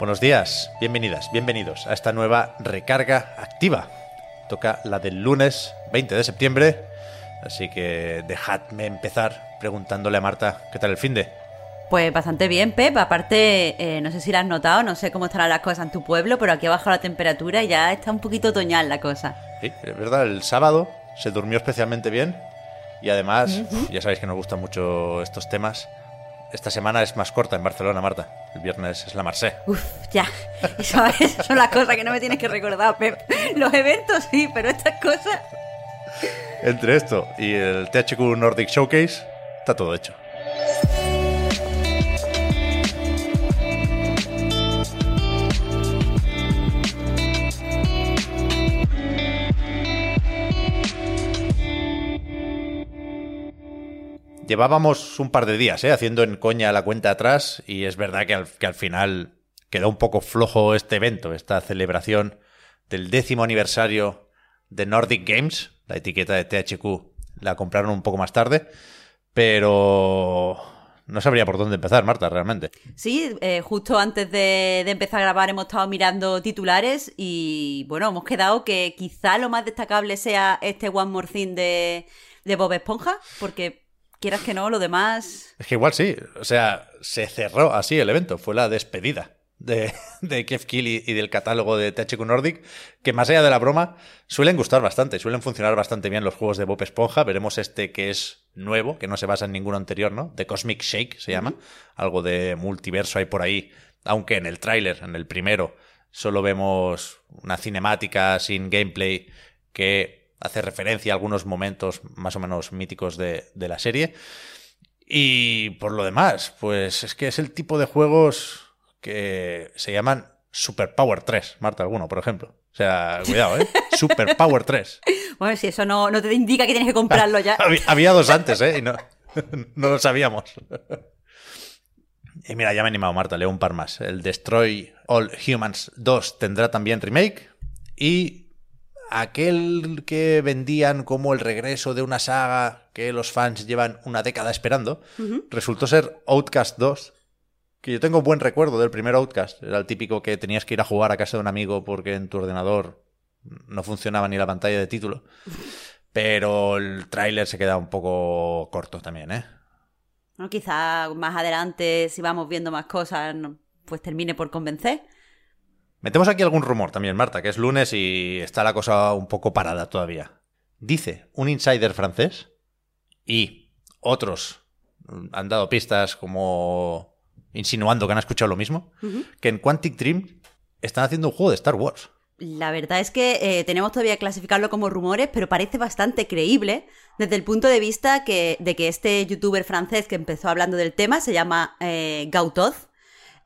Buenos días, bienvenidas, bienvenidos a esta nueva recarga activa. Toca la del lunes 20 de septiembre, así que dejadme empezar preguntándole a Marta qué tal el fin de. Pues bastante bien, Pep. Aparte, eh, no sé si lo has notado, no sé cómo estarán las cosas en tu pueblo, pero aquí ha bajado la temperatura y ya está un poquito otoñal la cosa. Sí, es verdad, el sábado se durmió especialmente bien y además, ya sabéis que nos gustan mucho estos temas. Esta semana es más corta en Barcelona, Marta. El viernes es la Marsé. Uf, ya. Eso- Esas son las cosas que no me tienes que recordar, Pep. Los eventos sí, pero estas cosas... Entre esto y el THQ Nordic Showcase, está todo hecho. Llevábamos un par de días ¿eh? haciendo en coña la cuenta atrás y es verdad que al, final quedó un poco flojo este evento, esta celebración del décimo aniversario de Nordic Games. La etiqueta de THQ la compraron un poco más tarde, pero no sabría por dónde empezar, Marta, realmente. Sí, eh, justo antes de, de empezar a grabar hemos estado mirando titulares y bueno, hemos quedado que quizá lo más destacable sea este One More Thing de, de Bob Esponja, porque quieras que no, lo demás... Es que igual sí, o sea, se cerró así el evento, fue la despedida de, de Kev Kill y del catálogo de THQ Nordic, que más allá de la broma, suelen gustar bastante, suelen funcionar bastante bien los juegos de Bob Esponja. Veremos este que es nuevo, que no se basa en ninguno anterior, ¿no? The Cosmic Shake se llama, algo de multiverso hay por ahí, aunque en el tráiler, en el primero, solo vemos una cinemática sin gameplay que hace referencia a algunos momentos más o menos míticos de, de la serie. Y por lo demás, pues es que es el tipo de juegos que se llaman Super Power 3, Marta, alguno, por ejemplo. O sea, cuidado, ¿eh? Super Power 3. Bueno, si eso no, no te indica que tienes que comprarlo ya. Había, había dos antes, ¿eh? Y no, no lo sabíamos. Y mira, ya me he animado, Marta, leo un par más. El Destroy All Humans 2 tendrá también remake. Y aquel que vendían como el regreso de una saga que los fans llevan una década esperando, resultó ser Outcast 2. Que yo tengo buen recuerdo del primer Outcast. Era el típico que tenías que ir a jugar a casa de un amigo porque en tu ordenador no funcionaba ni la pantalla de título. Pero el tráiler se queda un poco corto también, ¿eh? Bueno, quizá más adelante, si vamos viendo más cosas, pues termine por convencer. Metemos aquí algún rumor también, Marta, que es lunes y está la cosa un poco parada todavía. Dice un insider francés y otros han dado pistas como insinuando que han escuchado lo mismo, que en Quantic Dream están haciendo un juego de Star Wars. La verdad es que eh, tenemos todavía que clasificarlo como rumores, pero parece bastante creíble desde el punto de vista que, de que este youtuber francés que empezó hablando del tema se llama eh, Gautoz.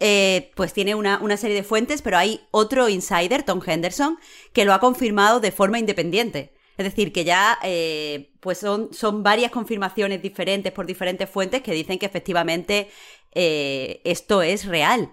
Eh, pues tiene una, una serie de fuentes, pero hay otro insider, Tom Henderson, que lo ha confirmado de forma independiente. Es decir, que ya eh, pues son, son varias confirmaciones diferentes por diferentes fuentes que dicen que efectivamente eh, esto es real.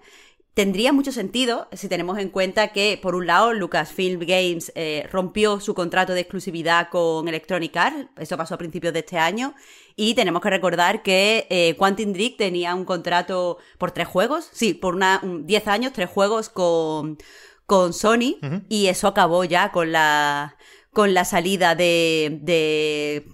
Tendría mucho sentido si tenemos en cuenta que, por un lado, Lucasfilm Games eh, rompió su contrato de exclusividad con Electronic Arts, eso pasó a principios de este año, y tenemos que recordar que eh, Quantum Dream tenía un contrato por tres juegos, sí, por una, un- 10 años, tres juegos con, con Sony, y eso acabó ya con la, con la salida de, de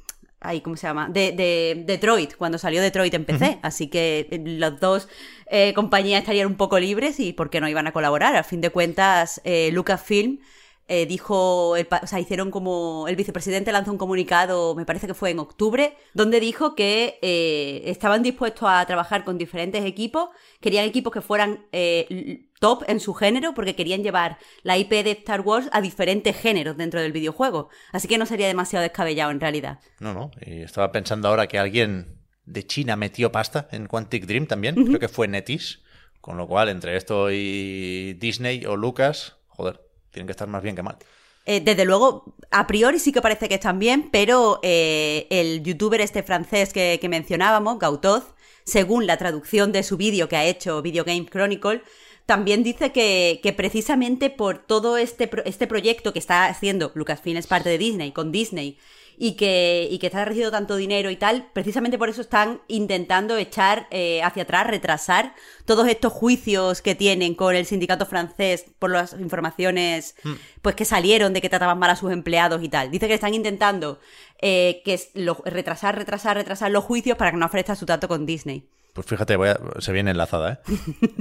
Ay, ¿cómo se llama? De, de Detroit, cuando salió Detroit en PC. Así que eh, los dos eh, compañías estarían un poco libres y por qué no iban a colaborar. Al fin de cuentas, eh, Lucasfilm eh, dijo, el o sea, hicieron como, el vicepresidente lanzó un comunicado, me parece que fue en octubre, donde dijo que eh, estaban dispuestos a trabajar con diferentes equipos, querían equipos que fueran eh, top en su género, porque querían llevar la IP de Star Wars a diferentes géneros dentro del videojuego. Así que no sería demasiado descabellado en realidad. No, no. Y estaba pensando ahora que alguien de China metió pasta en Quantic Dream también, creo que fue Netis, con lo cual entre esto y Disney o Lucas, joder, tienen que estar más bien que mal. Eh, desde luego, a priori sí que parece que están bien, pero eh, el youtuber este francés que, mencionábamos, Gautoz, según la traducción de su vídeo que ha hecho Video Game Chronicle, también dice que, que precisamente por todo este, pro- este proyecto que está haciendo Lucasfilm es parte de Disney, con Disney, y que, y que está recibiendo tanto dinero y tal, precisamente por eso están intentando echar eh, hacia atrás, retrasar todos estos juicios que tienen con el sindicato francés por las informaciones pues que salieron de que trataban mal a sus empleados y tal. Dice que están intentando eh, que lo- retrasar, retrasar, retrasar los juicios para que no afecte a su trato con Disney. Pues fíjate, se viene enlazada, ¿eh?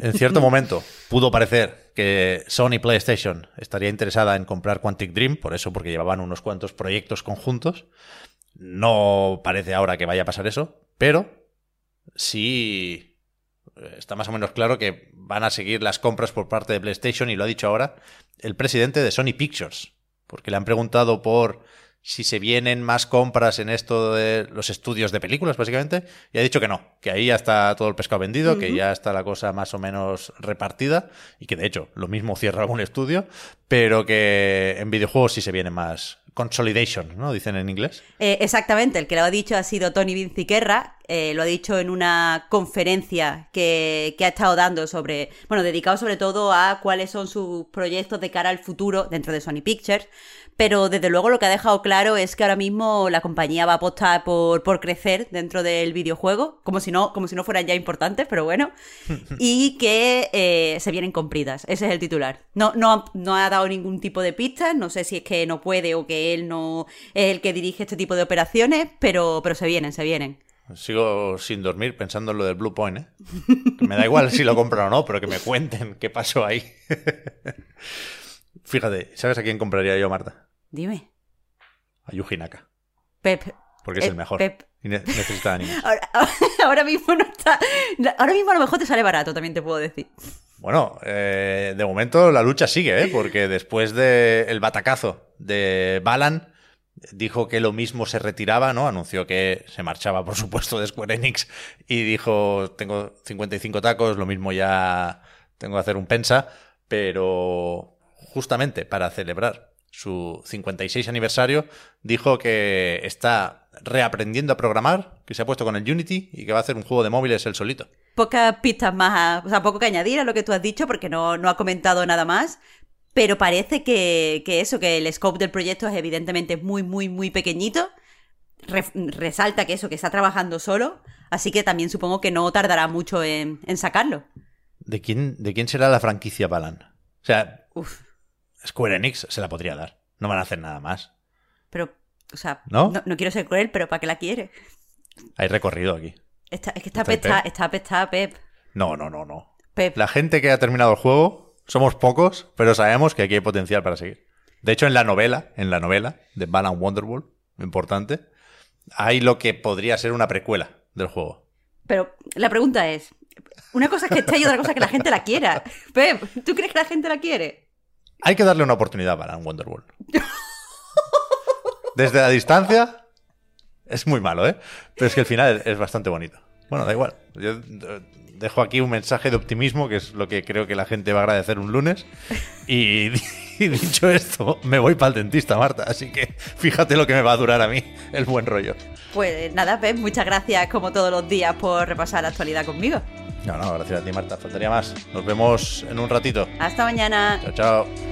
En cierto momento pudo parecer que Sony PlayStation estaría interesada en comprar Quantic Dream, por eso, porque llevaban unos cuantos proyectos conjuntos. No parece ahora que vaya a pasar eso, pero sí eh, está más o menos claro que van a seguir las compras por parte de PlayStation y lo ha dicho ahora el presidente de Sony Pictures, porque le han preguntado por si se vienen más compras en esto de los estudios de películas, básicamente, y ha dicho que no, que ahí ya está todo el pescado vendido, que ya está la cosa más o menos repartida, y que de hecho lo mismo cierra algún estudio, pero que en videojuegos sí se viene más consolidation, ¿no? Dicen en inglés. Eh, exactamente, el que lo ha dicho ha sido Tony Vinciquerra, eh, lo ha dicho en una conferencia que, que ha estado dando sobre, bueno, dedicado sobre todo a cuáles son sus proyectos de cara al futuro dentro de Sony Pictures, pero desde luego lo que ha dejado claro es que ahora mismo la compañía va a apostar por, por crecer dentro del videojuego, como si no, como si no fueran ya importantes, pero bueno, y que eh, se vienen compridas, ese es el titular. No, no, no ha dado ningún tipo de pistas, no sé si es que no puede o que él no es el que dirige este tipo de operaciones, pero, pero se vienen, se vienen. Sigo sin dormir pensando en lo del Blue Point, ¿eh? Que me da igual si lo compran o no, pero que me cuenten qué pasó ahí. Fíjate, ¿sabes a quién compraría yo, Marta? Dime. A Yuji Naka, Pep. porque es Eh, el mejor. Pep. Y ne- necesita animes. Ahora, ahora mismo no está. Ahora mismo a lo mejor te sale barato, también te puedo decir. Bueno, eh, de momento la lucha sigue, ¿eh? Porque después del batacazo de Balan, dijo que lo mismo se retiraba, ¿no? Anunció que se marchaba, por supuesto, de Square Enix y dijo, tengo 55 tacos, lo mismo ya tengo que hacer un pensa, pero justamente para celebrar su 56 aniversario, dijo que está reaprendiendo a programar, que se ha puesto con el Unity y que va a hacer un juego de móviles él solito. Pocas pistas más, o sea, poco que añadir a lo que tú has dicho, porque no, no ha comentado nada más. Pero parece que, que eso, que el scope del proyecto es evidentemente muy, muy, muy pequeñito. Re- resalta que eso, que está trabajando solo. Así que también supongo que no tardará mucho en, en sacarlo. ¿De quién, ¿De quién será la franquicia Balan? O sea, Uf, Square Enix se la podría dar. No van a hacer nada más. pero, o sea, ¿No? no, quiero ser cruel, pero ¿para qué la quiere? Hay recorrido aquí. Está- es que está ¿Está Pep? está apestada Pep. No, no, no, no. Pep. La gente que ha terminado el juego, somos pocos, pero sabemos que aquí hay potencial para seguir. De hecho, en la novela, en la novela de Balan Wonderworld, importante, hay lo que podría ser una precuela del juego. Pero la pregunta es, una cosa es que esté y otra cosa es que la gente la quiera. Pep, ¿tú crees que la gente la quiere? Hay que darle una oportunidad a Balan Wonderworld. Desde la distancia es muy malo, ¿eh? Pero es que el final es bastante bonito. Bueno, da igual. Yo eh, dejo aquí un mensaje de optimismo, que es lo que creo que la gente va a agradecer un lunes. Y, y dicho esto, me voy para el dentista, Marta. Así que fíjate lo que me va a durar a mí el buen rollo. Pues nada, Pep, muchas gracias como todos los días por repasar la actualidad conmigo. No, no, gracias a ti, Marta. Faltaría más. Nos vemos en un ratito. Hasta mañana. Chao, chao.